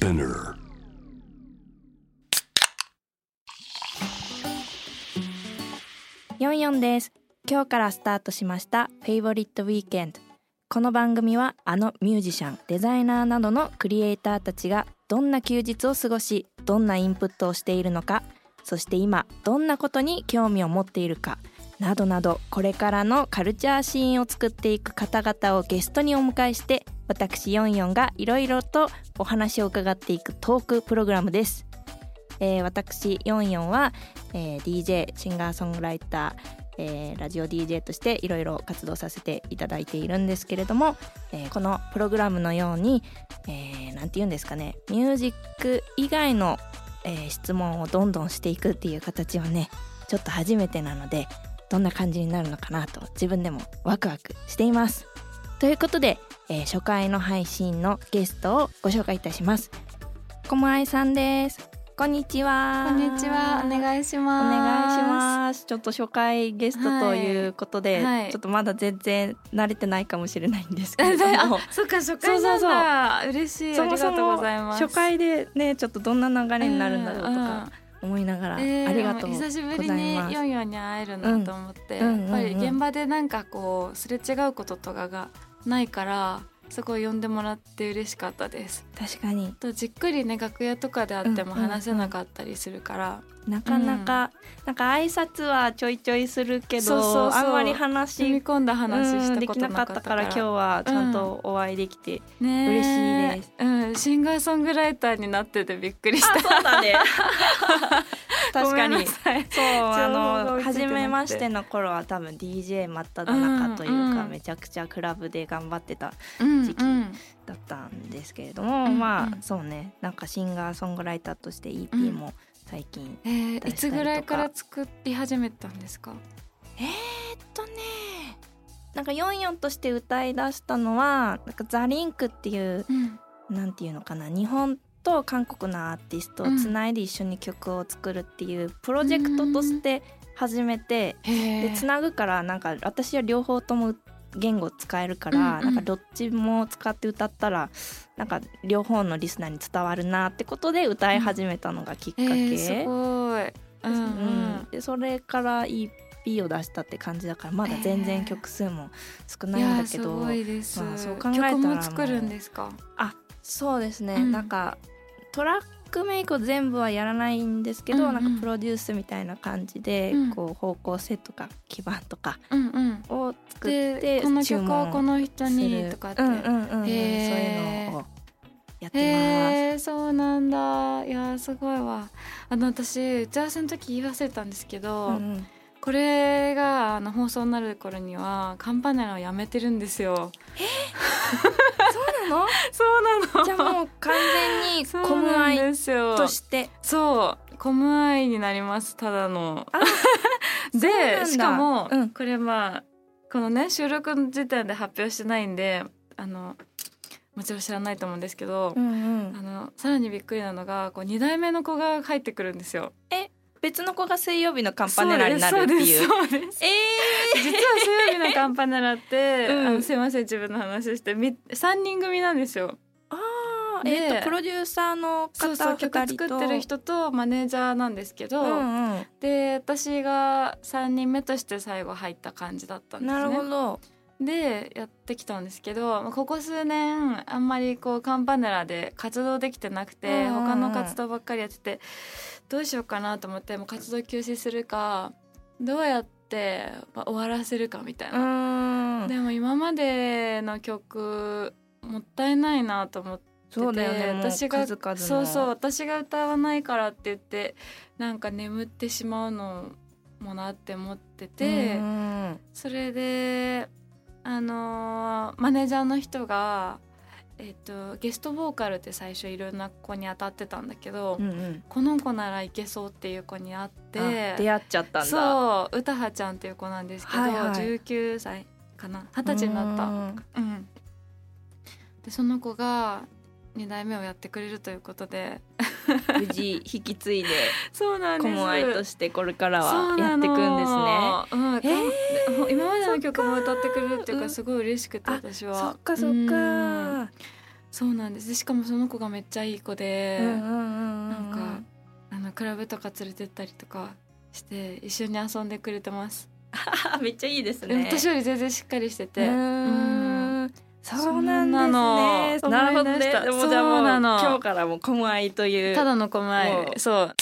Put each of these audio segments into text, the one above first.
Spinner. ヨンヨンです今日からスタートしましたフェイボリットウィーケンドこの番組はあのミュージシャンデザイナーなどのクリエイターたちがどんな休日を過ごしどんなインプットをしているのかそして今どんなことに興味を持っているかなどなどこれからのカルチャーシーンを作っていく方々をゲストにお迎えして私ヨンヨンがいろいろとお話を伺っていくトークプログラムです、えー私ヨンヨンは、えー DJ シンガーソングライターえーラジオ DJ としていろいろ活動させていただいているんですけれども、えーこのプログラムのように、えーなんて言うんですかねミュージック以外の、えー質問をどんどんしていくっていう形はねちょっと初めてなのでどんな感じになるのかなと自分でもワクワクしています。ということで、えー初回の配信のゲストをご紹介いたします。こもあいさんです。こんにちは。こんにちは、お願いしおます。願いします。ちょっと初回ゲストということで、はいはいちょっとまだ全然慣れてないかもしれないんですけれえどでも あ、。そっか初回なんだ。嬉しい。ありがとうもございます。初回でねちょっとどんな流れになるんだろうとか思いながら、えーありがとうござ久しぶいます。りにヨンヨンに会えるなと思って、うんやっぱり現場でなんかこうすれ違うこととかがないから、すごい呼んでもらって嬉しかったです。確かに。とじっくりね楽屋とかであってもうんうんうん。話せなかったりするから、なかなか、なんか挨拶はちょいちょいするけどそうそうあんまり染み話込んだ話しうんできなたことなかっかかったたからら今日はちゃんとお会いできて、ね嬉しいです。うん、シンガーソングライターになっててびっくりした。そうだね 確かに。そうあの初めましての頃は多分 DJ 真っ只中というか、うんうんめちゃくちゃクラブで頑張ってたうん時期うんだったんですけれども、うんまあうんそうね。なんかシンガーソングライターとして EP も最近、えー、出したりとか。いつぐらいから作り始めたんですか？えーっとね。なんか44として歌い出したのはなんかザ・リンクっていううん、なんていうのかな。日本と韓国のアーティストをつないで一緒に曲を作るっていうプロジェクトとして始めて、へでつなぐからなんか私は両方とも言語使えるから、うんうんなんかどっちも使って歌ったらなんか両方のリスナーに伝わるなってことで歌い始めたのがきっかえけ、ー、すごい。うんううんん。でそれから EP を出したって感じだからまだ全然曲数も少ないいんだけど、ごいです。まあそう考えたら曲も作るんですか？あそうですね、うん。なんかトラックメイクを全部はやらないんですけど、うんうん。なんかプロデュースみたいな感じで、うん。こう方向性とか基盤とか。を作ってで、この注曲をこ文の人にとかって。うんうんうんうん、そういうのをやってへえそうなんだ。いやーすごいわ。あの私打ち合わせの時言い忘れたんですけど、ます。うんうん。これがあの放送になる頃にはカンパネラをやめてるんですよ。そう なの？そうなの。じゃあもう完全にコムアイとして。そうコムアイになりますただの。でしかも、うん。これまあこのね収録の時点で発表してないんであのもちろん知らないと思うんですけど、うんうん。あのさらにびっくりなのがこう2代目の子が入ってくるんですよ。別の子が水曜日のカンパネラになるっていう。そうですそうですえ実は水曜日のカンパネラって、うん。あのすいません自分の話してみ3人組なんですよ。ー、あーでえっとプロデューサーの方そう曲作ってる人とマネージャーなんですけど、うんうん。で私が3人目として最後入った感じだったんですね。なるほど。でやってきたんですけどまあここ数年あんまりこうカンパネラで活動できてなくて、うん。他の活動ばっかりやっててどうしようかなと思ってもう活動休止するかどうやってまあ終わらせるかみたいうな。んでも今までの曲もったいないなと思っててそうだよね私がそうそう私が歌わないからって言ってなんか眠ってしまうのもなって思ってて。うんそれであのーマネージャーの人が、えっとゲストボーカルって最初いろんな子に当たってたんだけど、うんうん。この子ならいけそうっていう子に会ってあ出会っちゃったんだ。そう歌葉ちゃんっていう子なんですけど、はいはい。19歳かな？二十歳になった。うん、でその子が2代目をやってくれるということで。た無事引き継いで そうなんです。コモアイとしてこれからはやっていくんですね。うんえー今までの曲も歌ってくれるっていううんかすごい嬉しくてあ私は。そっかそっうん。か。そうなんです。しかもその子がめっちゃいい子で、なんかあのクラブとか連れてったりとかして一緒に遊んでくれてます、めっちゃいいですでも私より全然しっかりしてて、うーんそうなんですね。なるほどね。でもじゃあもう今日からもうコ愛という。ただの狛も江う。そう。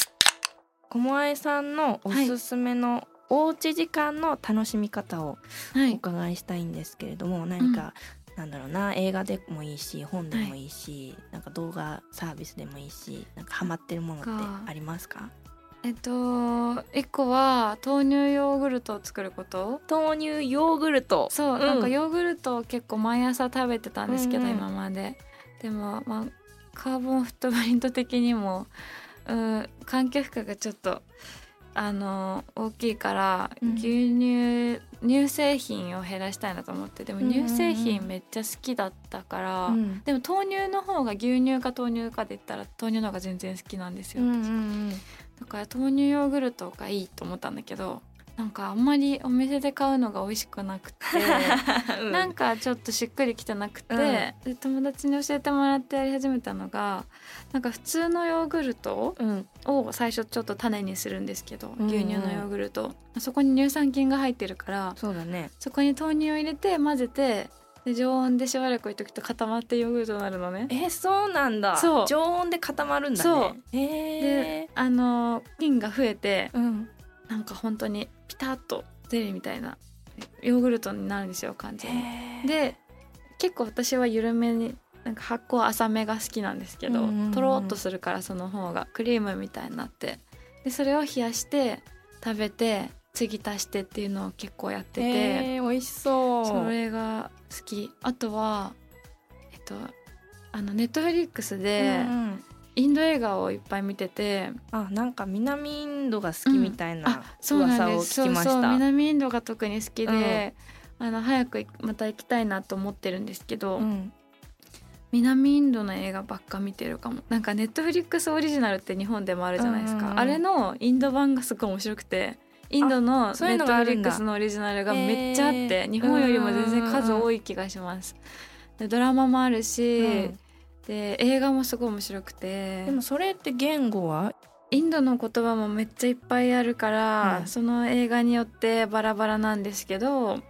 コ愛さんのおすすめのおうち時間の楽しみ方をおはい。伺いしたいんですけれども、何か、なんだろうな映画でもいいし本でもいいし、なんか動画サービスでもいいしなんかハマってるものってありますか？えっと一個は豆乳ヨーグルトを作ること。豆乳ヨーグルト。そう、うん。なんかヨーグルトを結構毎朝食べてたんですけど、うんうん。今まで。でもまあカーボンフットプリント的にもうん環境負荷がちょっとあの大きいから、うん。牛乳乳製品を減らしたいなと思って。でもうんうんうん。乳製品めっちゃ好きだったから、うん。でも豆乳の方が牛乳か豆乳かで言ったら豆乳の方が全然好きなんですよ、うんうんだから豆乳ヨーグルトがいいと思ったんだけどなんかあんまりお店で買うのが美味しくなくて うん。なんかちょっとしっくりきてなくて、うん。で友達に教えてもらってやり始めたのがなんか普通のヨーグルトうん。を最初ちょっと種にするんですけど、うんうん。牛乳のヨーグルト。そこに乳酸菌が入ってるからそうだね。そこに豆乳を入れて混ぜてで常温でしばらく置いとくと固まってヨーグルトになるのね。えそうなんだ。そう。常温で固まるんだね。そう。えであの菌が増えてうん。なんか本当にピタッとゼリーみたいなヨーグルトになるんですよ完全に。へー。で結構私は緩めになんか発酵浅めが好きなんですけど、とろっとするからその方がクリームみたいになって。でそれを冷やして食べて次足してっていうのを結構やってて、えー、美味しそう。それが好き。あとはえっとあのネットフリックスでうんうん。インド映画をいっぱい見てて、あなんか南インドが好きみたいな噂を聞きました、そうそう。南インドが特に好きで、あの早くまた行きたいなと思ってるんですけど、うん。南インドの映画ばっか見てるかも。なんかネットフリックスオリジナルって日本でもあるじゃないですか、うんうんうん。あれのインド版がすごい面白くてインドのネットフリックスのオリジナルがめっちゃあって、へー。日本よりも全然数多い気がします。でドラマもあるし、うん。で映画もすごい面白くて。でもそれって言語は？インドの言葉もめっちゃいっぱいあるから、うん。その映画によってバラバラなんですけど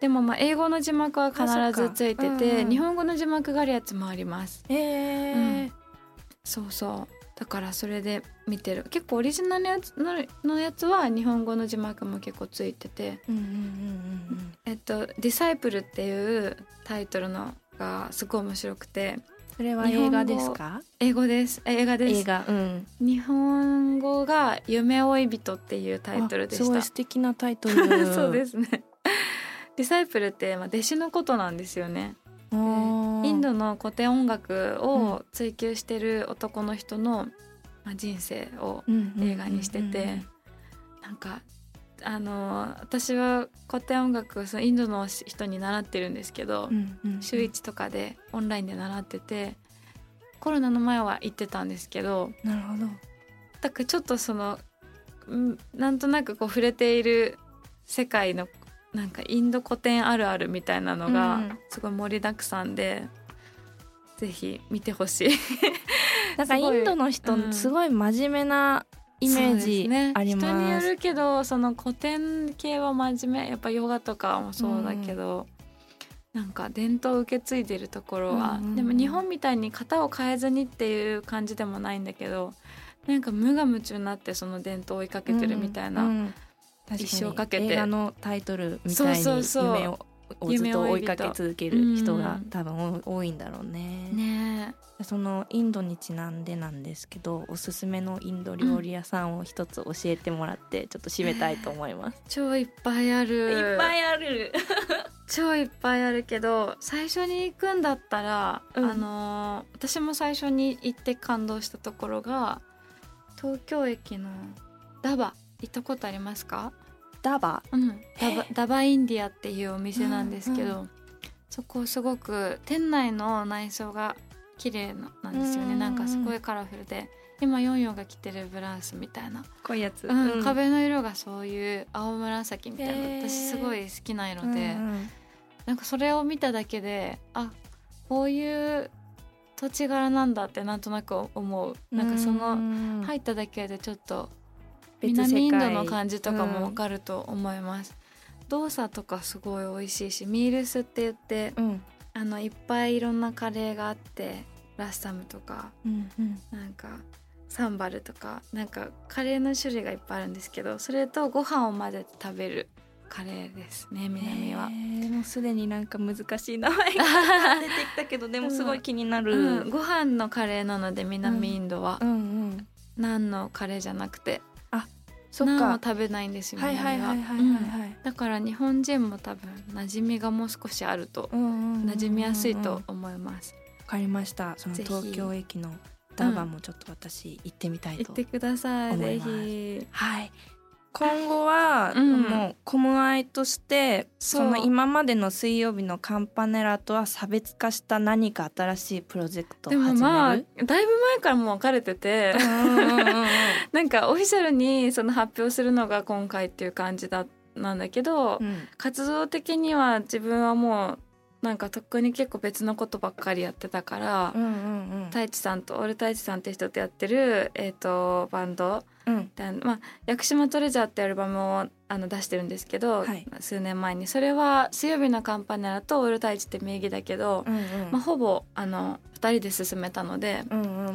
でもまあ英語の字幕は必ずついてて、うん日本語の字幕があるやつもあります。えー。うん。そうそうだからそれで見てる。結構オリジナルのやつののやつは日本語の字幕も結構ついてて。えっと「ディサイプル」っていうタイトルのがすごい面白くて。それは映画ですか？英語です。え映画です。映画うん。日本語が「夢追い人」っていうタイトルでした。あすごい素敵なタイトル。そうですね。ディサイプルって、まあ、弟子のことなんですよねドの古典音楽を追求してる男の人の、まあ、人生を映画にしてて、なんかあの私は古典音楽をそのインドの人に習ってるんですけど、週1とかでオンラインで習っててコロナの前は行ってたんですけどなるほど。だからちょっとそのんなんとなくこう触れている世界のなんかインド古典あるあるみたいなのうんがすごい盛りだくさんで、ぜひ見てほしい。なんかインドの人うん。すごい真面目なイメージね。あります。人によるけどその古典系は真面目。やっぱヨガとかもそうだけど、なんか伝統を受け継いでるところは、うんうんうん。でも日本みたいに型を変えずにっていう感じでもないんだけどなんか無我夢中になってその伝統を追いかけてるみたいな、うんうん一生かけて。映画のタイトルみたいにそうそう。夢ををずっと追いかけ続ける人がうん多分多いんだろうね。ねそのインドにちなんでなんですけどおすすめのインド料理屋さんを一つ教えてもらってちょっと締めたいと思います。超いっぱいあるいっぱいある。超いっぱいあるけど最初に行くんだったら、うんあのー私も最初に行って感動したところが東京駅のダバ行ったことありますか、ダバ。うん、ダバえダバインディアっていうお店なんですけど、うそこすごく店内の内装が綺麗ななんですよね、うんなんかすごいカラフルで。今ヨンヨンが着てるブラウスみたいな、こういうやつ。うん。壁の色がそういう青紫みたいな、へー。私すごい好きな色で。うんうん。なんかそれを見ただけであこういう土地柄なんだってなんとなく思う。なんかそのの入っただけでちょっと南インドの感じとかもわかると思います、動作とかすごい美味しいしミールスって言ってうん。あのいっぱいいろんなカレーがあってラッサムとかうんうん。なんかサンバルとかなんかカレーの種類がいっぱいあるんですけどそれとご飯を混ぜて食べるカレーですね南は。へ。ーもうすでになんか難しい名前が 出てきたけどでもすごい気になる、うん、ご飯のカレーなので南インドは、うんうん。ナンのカレーじゃなくてナンはか食べないんですよはいはいはいはいはい。南は。はいうん。だから日本人も多分馴染みがもう少しあるとうんうんうんうん。馴染みやすいと思います、わかりました。その東京駅のダーバンもちょっと私行ってみたいと、行ってくださいぜ思います。ひ。はい今後は、うん。もうコムアイとしてその今までの水曜日のカンパネラとは差別化した何か新しいプロジェクトをで始める？もまあだいぶ前からもう分かれてて。なんかオフィシャルにその発表するのが今回っていう感じだなんだけど、うん。活動的には自分はもうなんかとっくに結構別のことばっかりやってたから、うんうん太一さんとオール太一さんって人とやってる、えー、とバンド。うん。でまあ、屋久島トレジャーってアルバムをあの出してるんですけど、はい。数年前に。それは「水曜日のカンパネラ」と「オール太一」って名義だけど、うんうん。まあ、ほぼあの2人で進めたので、うんうん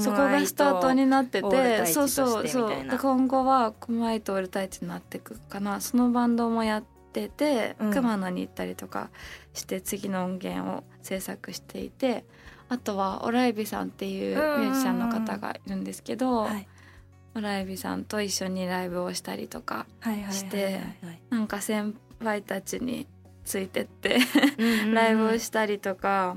そこがスタートになってて一そうそうそう。今後はコムアイとオール太一になっていくかな。そのバンドもやってて、うん。熊野に行ったりとかして次の音源を制作していてあとはオライビさんっていうミュージシャンの方がいるんですけど、はい。オライビさんと一緒にライブをしたりとかしてなんか先輩たちについてって ライブをしたりとか、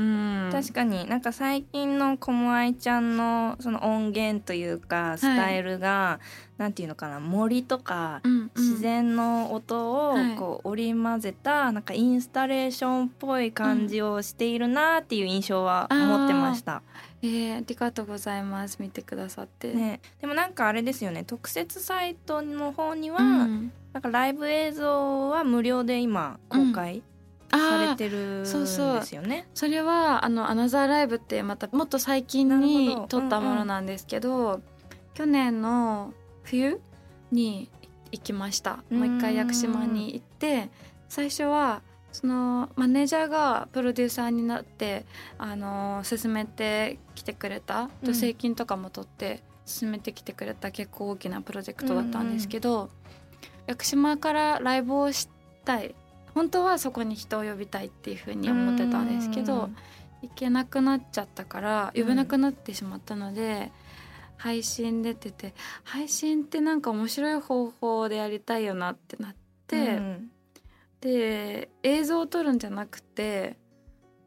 うん、確かになんか最近のコムアイちゃんのその音源というかスタイルが、なんていうのかな森とか自然の音をはいこう織り交ぜたなんかインスタレーションっぽい感じをしているなっていう印象は持ってました。えー、ありがとうございます。見てくださって。ね、でもなんかあれですよね。特設サイトの方には、うん。なんかライブ映像は無料で今公開されてるんですよね。それはあのアナザーライブってまたもっと最近なに撮ったものなんですけど、去年の冬に行きました。もう一回屋久島に行って最初はそのマネージャーがプロデューサーになってあの進めてきてくれたうん。助成金とかも取って進めてきてくれた結構大きなプロジェクトだったんですけど、屋久島からライブをしたい本当はそこに人を呼びたいっていうふうに思ってたんですけど行けなくなっちゃったから呼べなくなってしまったので、配信出てて配信ってなんか面白い方法でやりたいよなってなって、うんで映像を撮るんじゃなくて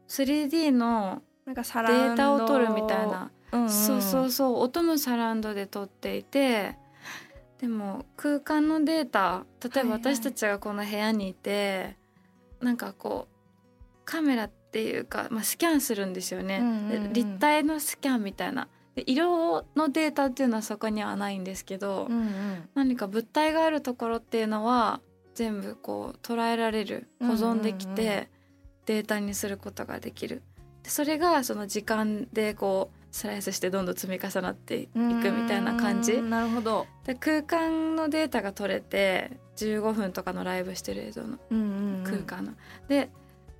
3D のデータを撮るみたいな、うんうんそうそうそう音もサラウンドで撮っていてでも空間のデータ例えばはいはい。私たちがこの部屋にいて、なんかこうカメラっていうか、まあ、スキャンするんですよね、うんうんうん。で立体のスキャンみたいな。で色のデータっていうのはそこにはないんですけど、うんうん。何か物体があるところっていうのは全部こう捉えられる保存できて、データにすることができる。でそれがその時間でこうスライスしてどんどん積み重なっていくみたいな感じ。うんなるほど、で空間のデータが取れて15分とかのライブしてる映像の空間の。で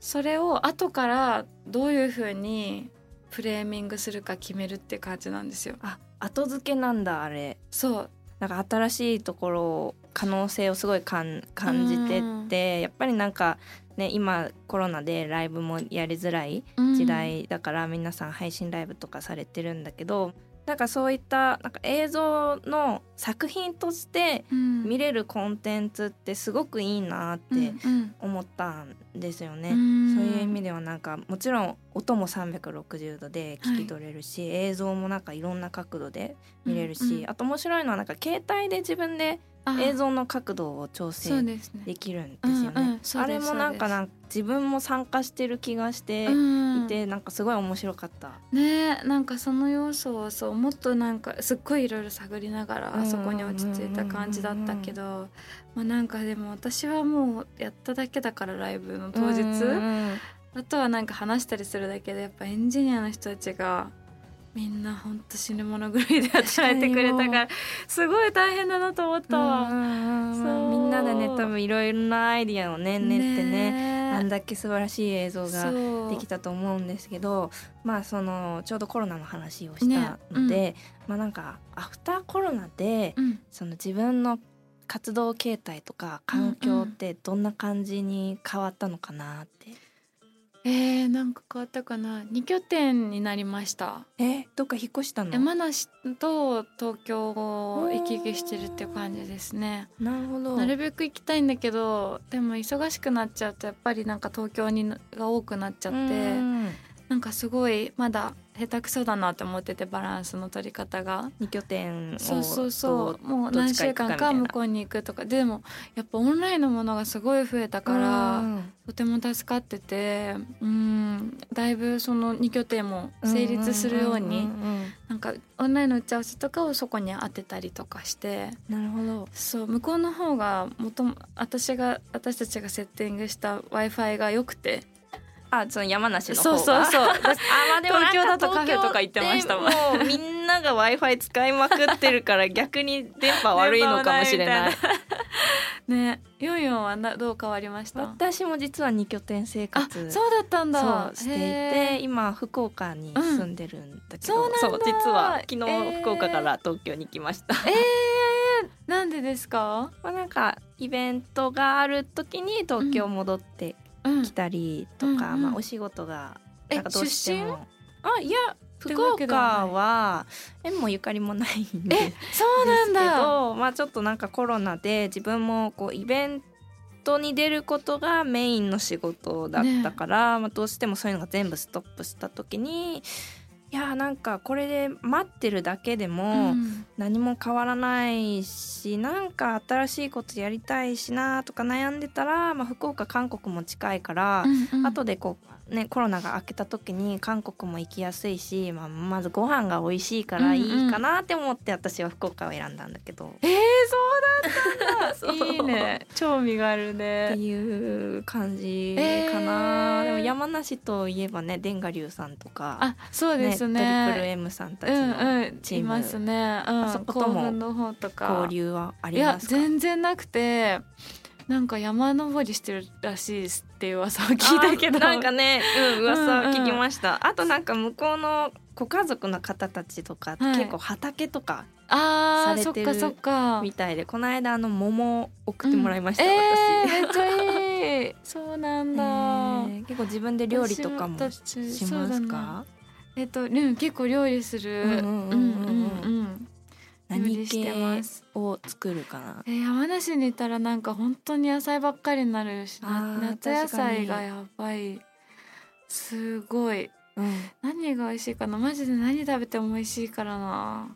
それを後からどういうふうにフレーミングするか決めるって感じなんですよ。あ後付けなんだあれ。そう。なんか新しいところ可能性をすごい感感じてってやっぱりなんかね今コロナでライブもやりづらい時代だから皆さん配信ライブとかされてるんだけどなんかそういったなんか映像の作品として見見れるコンテンツってすごくいいなってうん思ったんですよね。うん。そういう意味ではなんかもちろん音も360度で聞き取れるし、映像もなんかいろんな角度で見れるし、うんうんあと面白いのはなんか携帯で自分であ映像の角度を調整できるんですよね。あれもなんかなん自分も参加してる気がしてうん。いて、なんかすごい面白かった。ねなんかその要素をそうもっとなんかすっごいいろいろ探りながらあそこに落ち着いた感じだったけどまあなんかでも私はもうやっただけだからライブの当日、あとはなんか話したりするだけでやっぱエンジニアの人たちがみんなほんと死ぬものぐらいで働いてくれたからすごい大変だなと思ったわ。みんなでね多分いろいろなアイディアをね練ってねねあんだけ素晴らしい映像ができたと思うんですけどまあそのちょうどコロナの話をしたので、まあなんかアフターコロナでうん。その自分の活動形態とか環境ってどんな感じに変わったのかなって。えー、なんか変わったかな。2拠点になりました。えどっか引っ越したの？山梨と東京を行き来してるっていう感じですね。なるほど。なるべく行きたいんだけどでも忙しくなっちゃうとやっぱりなんか東京にが多くなっちゃって。うんなんかすごいまだ下手くそだなって思っててバランスの取り方が。二拠点をそうそうそう。もう何週間か向こうに行くとか。でもやっぱオンラインのものがすごい増えたから、うん。とても助かってて。うん。だいぶその2拠点も成立するようになんかオンラインの打ち合わせとかをそこに当てたりとかして。なるほど。そう。向こうの方がもとも私が私たちがセッティングした w i f i が良くてあその山梨の方そうがそうそう。あまあでも東京だとカフェとか行ってましたもうみんなが w i f i 使いまくってるから逆に電波悪いのかもしれない。ね。ヨンヨンはなどう変わりました？私も実は二拠点生あ活そうだったんだ。そうしていへて今福岡に住んでるんだけど、うん。そう実は昨日えー。福岡から東京に来ました、えー、なんでですか、まあなんかイベントがある時に東京戻ってうん。きたりとか、うんうん。まあお仕事がえなんかどうして出もあいや福岡は縁もゆかりもないんで。えそうなんですけだどまあちょっとなんかコロナで自分もこうイベントに出ることがメインの仕事だったから、まあ、どうしてもそういうのが全部ストップした時にいやなんかこれで待ってるだけでもうん。何も変わらないしなんか新しいことやりたいしなとか悩んでたら、まあ、福岡韓国も近いから、うんうん。後でこうねコロナが明けた時に韓国も行きやすいし、まあ、まずご飯が美味しいからいいかなって思って私は福岡を選んだんだけど。えー、そうだったんだいいね。興味があるってねいう感じかな、えー。でも山梨といえばね殿下龍さんとかあそうですね。トリプル M さんたちうんのうんチーム。いますね、うん、あそことも交流はありますか？全然なくてなんか山登りしてるらしいですっていう噂を聞いたけど。あなんかね、うん、噂は聞きうんました、あとなんか向こうのご家族の方たちとか、はい。結構畑とかあーされるそってかそっか。みたいでこの間あの桃送ってもらいました、うんえー、私、めっちゃいい。そうなんだ、えー結構自分で料理とかもしますか？えっと、うん、結構料理する。うん。うんうんうんうん何理して系ますを作るかなえー山梨にいたらなんか本当に野菜ばっかりになるし、夏野菜がやばい。すごい。うん何が美味しいかな、マジで何食べても美味しいからな。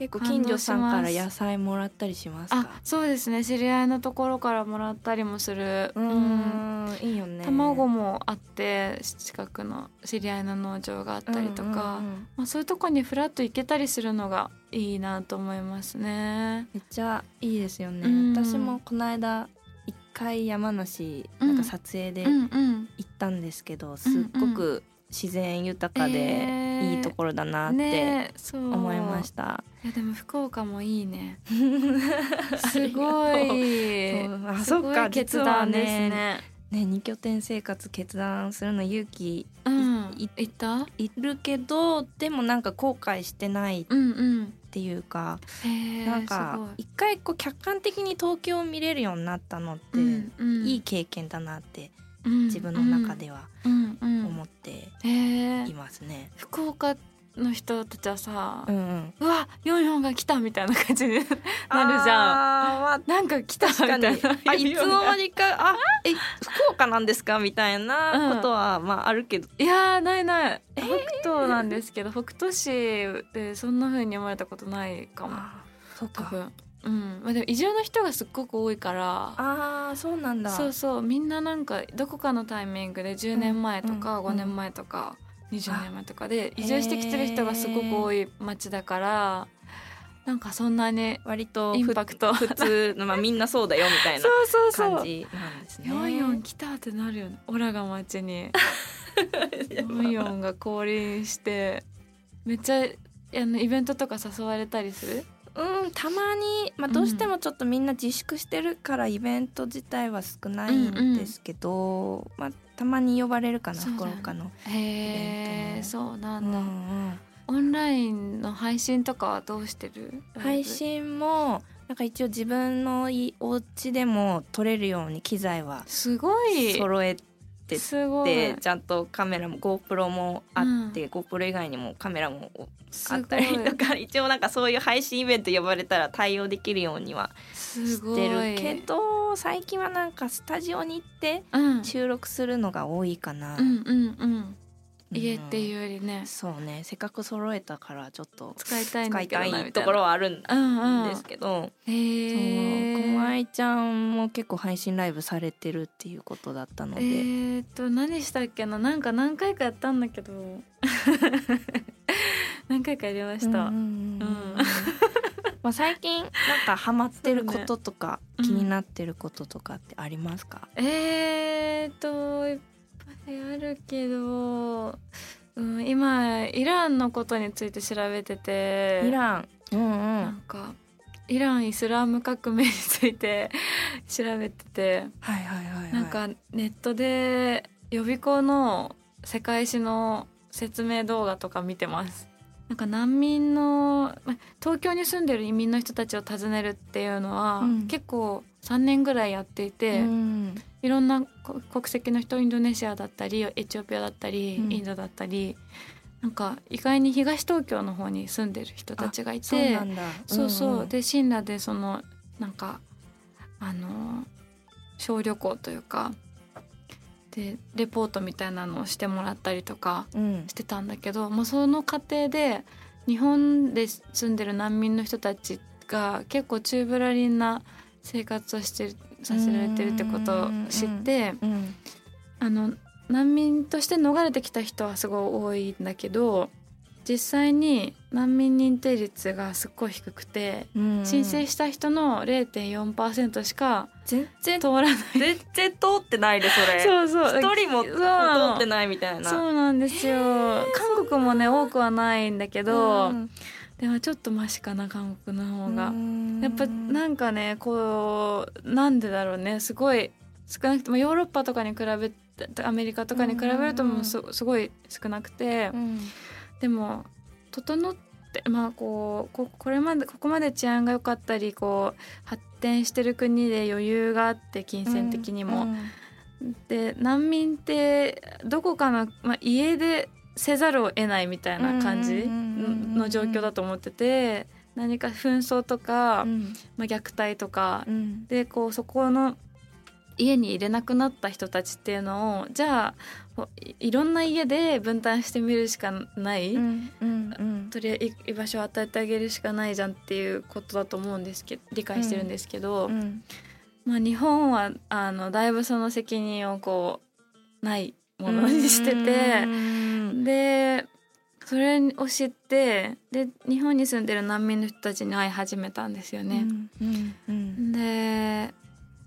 結構近所さんから野菜もらったりしますあか、そうですね。知り合いのところからもらったりもする。うーんいいよね。卵もあって近くの知り合いの農場があったりとか、うんうんうんまあ、そういうとこにフラッと行けたりするのがいいなと思いますね。めっちゃいいですよね、うん。私もこの間一回山梨なんか撮影でうんうん、行ったんですけど、すっごく自然豊かえでー。いいところだなって思いました、いやでも福岡もいいね。すごい。あそっか決断ですね。ねね二拠点生活決断するの勇気うん。い行った？いるけどでもなんか後悔してないっうんうん。ていうか、へえなんか一回こう客観的に東京を見れるようになったのって、いい経験だなってうん自分の中では。うんうん思っていますね。福岡の人たちはさ、うんうん、うわヨンヨンが来たみたいな感じになるじゃん。まあなんか来たみたいなあいつの間にかあえ福岡なんですかみたいなことは、まああるけど。いやーないない。北東なんですけど北斗市でそんな風に思われたことないかも。あそうか。多分うん。まあでも移住の人がすっごく多いからあーそうなんだ。そうそう。みんななんかどこかのタイミングで10年前とかうん5年前とか20年前とかで移住してきてる人がすごく多い町だからなんかそんなに割とインパクト。普通の、まあ、みんなそうだよみたいなそうそうそう。感じなんですですね。ヨンヨン来たってなるよね。オラが町に。ヨンヨンが降臨してめっちゃあのイベントとか誘われたりする？うんたまに、まあ、どうしてもちょっとみんな自粛してるからイベント自体は少ないんですけど、まあ、たまに呼ばれるかな福岡の。へえそうなうんんだ、うん。オンラインの配信とかはどうしてる？配信もなんか一応自分のいお家でも撮れるように機材はすごい。揃えてすごい。でちゃんとカメラも GoPro もあって、GoPro 以外にもカメラもあったりとか一応なんかそういう配信イベント呼ばれたら対応できるようにはしてるけど最近はなんかスタジオに行ってうん。収録するのが多いかな、うんうんうん家ってういうよりね。んそうね。せっかく揃えたからちょっと使いたいん使いたいところはあるんうんうん。ですけど、へそうえ小愛ちゃんも結構配信ライブされてるっていうことだったのえで、ー、っと何したっけな？なんか何回かやったんだけど。何回かやりました、うんうんうん。うん。まあ最近なんかハマってることとか、気になってることとかってありますか、えー、っとあるけど、うん、今イランのことについて調べてて。イラン。うんうなんんかイランイスラーム革命について 調べてて。はいはいはい、はい、なんかネットで予備校の世界史の説明動画とか見てます。なんか難民のま東京に住んでる移民の人たちを訪ねるっていうのは、うん。結構3年ぐらいやっていて、うん。いろんなこ国籍の人インドネシアだったりエチオピアだったり、うん。インドだったりなんか意外に東東京の方に住んでる人たちがいてそうなんだ。そうでシンラでそのなんかあの小旅行というかでレポートみたいなのをしてもらったりとかうん。してたんだけどもうその過程で日本で住んでる難民の人たちが結構宙ぶらりんな生活をしてるさせられてるってことを知ってうん。あの難民として逃れてきた人はすごい多いんだけど実際に難民認定率がすっごい低くてうん。申請した人の0.4%しか全然通らない。全然通ってないでそれ。そうそう。一人も通ってないみたいな。そう。なんですよ。韓国もね多くはないんだけど、うんでもちょっとマシかな韓国の方が。うん。やっぱなんかねこうなんでだろうね。すごい少なくてもヨーロッパとかに比べてアメリカとかに比べるともうすすごい少なくて。うん。でも整ってまあこうここれまでここまで治安が良かったりこう発展してる国で余裕があって金銭的にも。で難民ってどこかの、まあ、家でせざるを得ないみたいな感じうんうんうんうんの状況だと思ってて何か紛争とか、うんまあ、虐待とかうんでこうそこの家に入れなくなった人たちっていうのをじゃあいいろんな家で分担してみるしかない、うんうんうん。とりあえず居場所を与えてあげるしかないじゃんっていうことだと思うんですけど理解してるんですけど、うん。まあ、日本はあのだいぶその責任をこうないものにしててうんでそれを知ってで日本に住んでる難民の人たちに会い始めたんですよね。うんうんで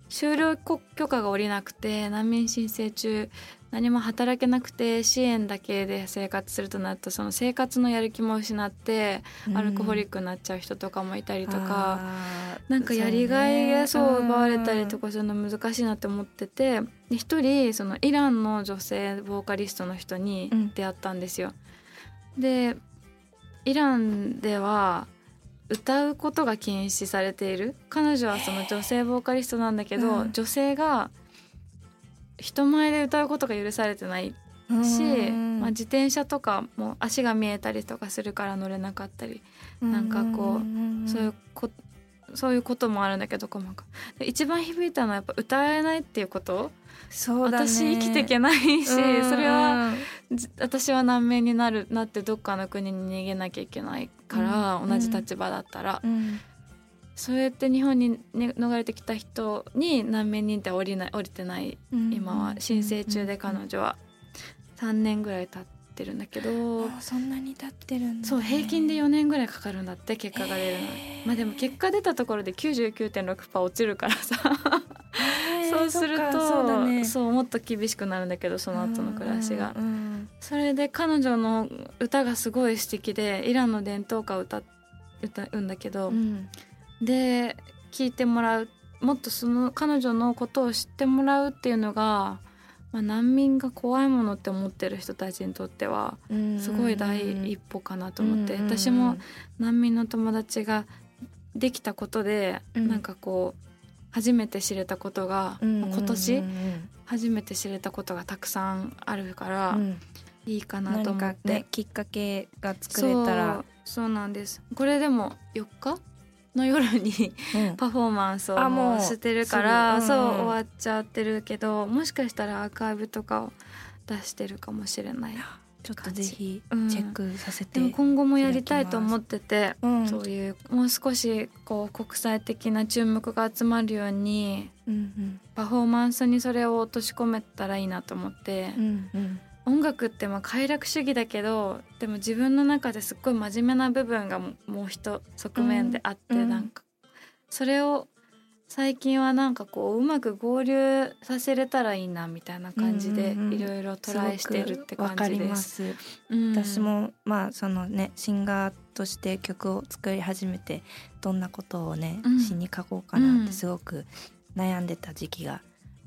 就労許可が下りなくて難民申請中何も働けなくて支援だけで生活するとなるとその生活のやる気も失ってうんアルコホリックになっちゃう人とかもいたりとか。あーなんかやりがいがそうね奪われたりとかするの難しいなって思っててで一人そのイランの女性ボーカリストの人にうん出会ったんですよ。でイランでは歌うことが禁止されている彼女はその女性ボーカリストなんだけど、うん女性が人前で歌うことが許されてないうんし、うん。まあ、自転車とかも足が見えたりとかするから乗れなかったりなんかこうそういうこそういうこともあるんだけど細かで一番響いたのはやっぱ歌えないっていうこと、そうだね。私生きていけないし、うんそれはじ私は難民になるなってどっかの国に逃げなきゃいけないから、うん。同じ立場だったら、うんそうやって日本に、ね、逃れてきた人に難民認定降りない降りてない今は申請中で彼女は。3年ぐらい経ってるんだけど、あそんなに経ってるんだね。そう平均で4年ぐらいかかるんだって結果が出るの。に、へー。まあでも結果出たところで99.6%落ちるからさ。そうすると、そうだね。そうもっと厳しくなるんだけどその後の暮らしが、うんうん。それで彼女の歌がすごい素敵でイランの伝統歌を歌歌うんだけど、うんで聞いてもらうもっとその彼女のことを知ってもらうっていうのが、まあ、難民が怖いものって思ってる人たちにとってはうん。すごい第一歩かなと思って、うん私も難民の友達ができたことで、うん。なんかこう初めて知れたことが、今年うん初めて知れたことがたくさんあるから、うん。いいかなと思って。ね。きっかけが作れたら。そうそうなんです。これでも4日？の夜にうん。パフォーマンスをあもうしてるからうんうん。そう終わっちゃってるけどもしかしたらアーカイブとかを出してるかもしれない。ちょっとぜひチうん。ェックさせて、でも今後もやりたいと思ってて、うん。そういうもう少しこう国際的な注目が集まるようにうん。パフォーマンスにそれを落とし込めたらいいなと思って、うんうん音楽ってまあ快楽主義だけどでも自分の中ですっごい真面目な部分がももう一側面であって、うん。なんかそれを最近はなんかこううまく合流させれたらいいなみたいな感じでうんうんうん。いろいろトライしてるって感じで。ますす、うん。私もまあそのねシンガーとして曲を作り始めてどんなことをね、うん。詩に書こうかなっうんてすごく悩んでた時期が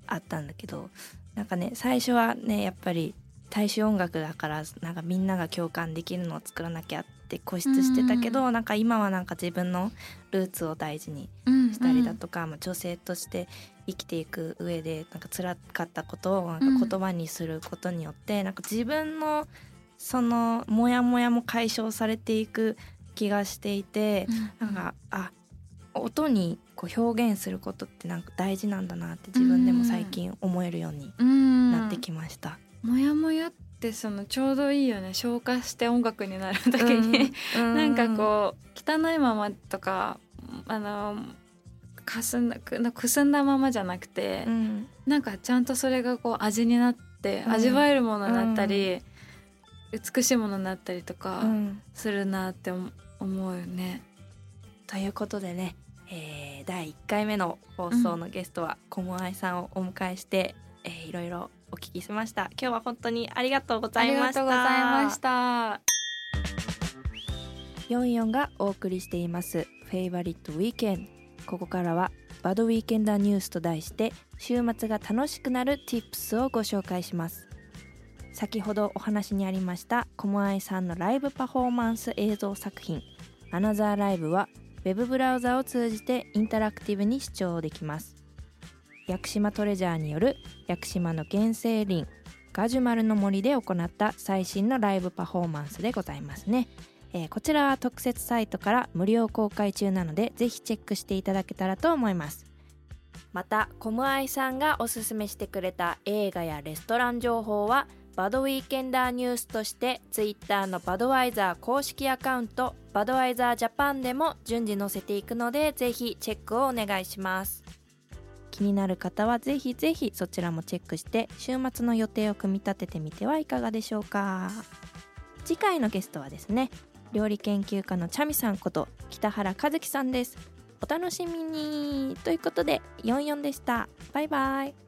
あったんだけどなんかね最初はねやっぱり大衆音楽だからなんかみんなが共感できるのを作らなきゃって固執してたけど、なんか今はなんか自分のルーツを大事にうんしたりだとか、まあ、女性として生きていく上でなんか辛かったことをなんか言葉にすることによって、なんか自分のそのモヤモヤも解消されていく気がしていて、なんかあ音にこう表現することってなんか大事なんだなって自分でも最近思えるようにうん。なってきました。もやもやってそのちょうどいいよね。消化して音楽になるだけに、うん なんかこう汚いままとかあのかすんだくくすんだままじゃなくて、うん。なんかちゃんとそれがこう味になって、うん。味わえるものになったり、美しいものになったりとかうん。するなって思思うよね。ということでね、えー第1回目の放送のゲストは小室愛さんをお迎えして、えーいろいろお聞きしました。今日は本当にありがとうございました。ありがとうございました。44がお送りしています。フェイバリットウィーケン。ドここからはバドウィーケンダーニュースと題して週末が楽しくなる Tips をご紹介します。先ほどお話にありましたコモアイさんのライブパフォーマンス映像作品。アナザーライブはウェブブラウザを通じてインタラクティブに視聴できます屋久島トレジャーによる屋久島の原生林ガジュマルの森で行った最新のライブパフォーマンスでございますね。えーこちらは特設サイトから無料公開中なのでぜひチェックしていただけたらと思います。またコムアイさんがおすすめしてくれた映画やレストラン情報はバドウィーケンダーニュースとしてツイッターのバドワイザー公式アカウントバドワイザージャパンでも順次載せていくのでぜひチェックをお願いします。気になる方はぜひぜひそちらもチェックして週末の予定を組み立ててみてはいかがでしょうか。次回のゲストはですね料理研究家のチャミさんこと北原和樹さんです。お楽しみに。ということで44でした。バイバイ。